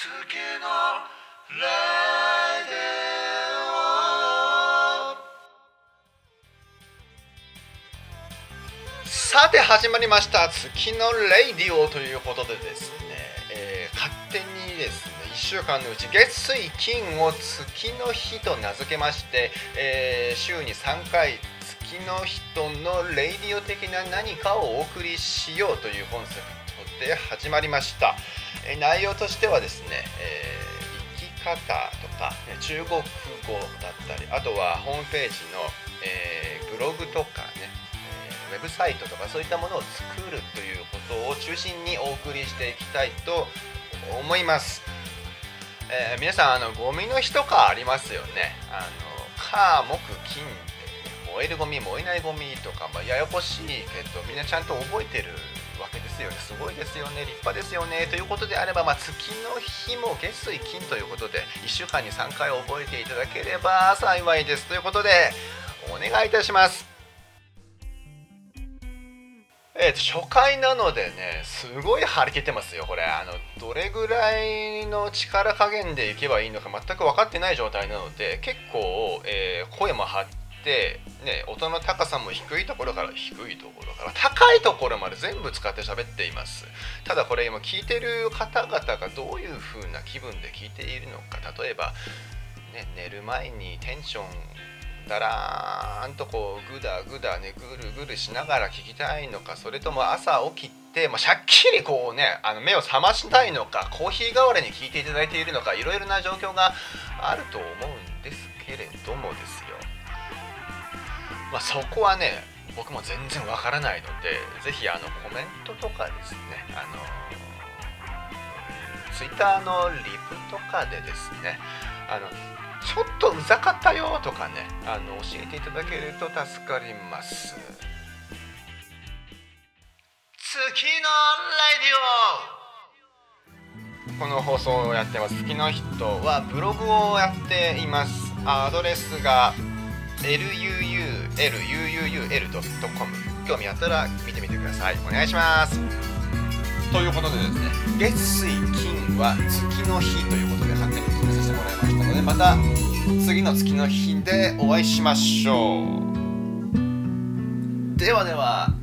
月のレディオさて始まりました月のレイディオということでですね、えー勝手にですね1週間のうち月水金を月の日と名付けまして、えー週に3回月の人のレイディオ的な何かをお送りしようというコンセプトで始まりました、え内容としてはですね、えー生き方とか中国語だったりあとはホームページの、えーブログとかねえーウェブサイトとかそういったものを作るということを中心にお送りしていきたいと思います、え皆さんあのゴミの日とかありますよね。あの火木金燃えるゴミ燃えないゴミとか、まあ、ややこしいけどみんなちゃんと覚えてるですよねすごいですよね立派ですよねということであれば、まあ、月の日も月水金ということで1週間に3回覚えていただければ幸いです。ということでお願いいたします。えー、初回なのでねすごい張り切ってますよこれ。あのどれぐらいの力加減でいけばいいのか全く分かってない状態なので結構、えー声も張って、ね、音の高さも低いところから低いところから高いところまで全部使って喋っています。ただこれ今聞いてる方々がどういう風な気分で聞いているのか例えば、ね、寝る前にテンションだらーんとこうグダグダねぐるぐるしながら聞きたいのかそれとも朝起きて、まあ、しゃっきりこうねあの目を覚ましたいのかコーヒー代わりに聞いていただいているのかいろいろな状況があると思うんですけれどもですよ。まあそこはね僕も全然わからないのでぜひあのコメントとかですねあのツイッターのリプとかでですねあのちょっとうざかったよとかねあの教えていただけると助かります。月のレディオ。この放送をやってます。月の人はブログをやっています。アドレスが lulul.com 興味あったら見てみてください。お願いします。ということでですね月水金は月の日ということで勝手に決めさせてもらいましたのでまた次の月の日でお会いしましょう。ではでは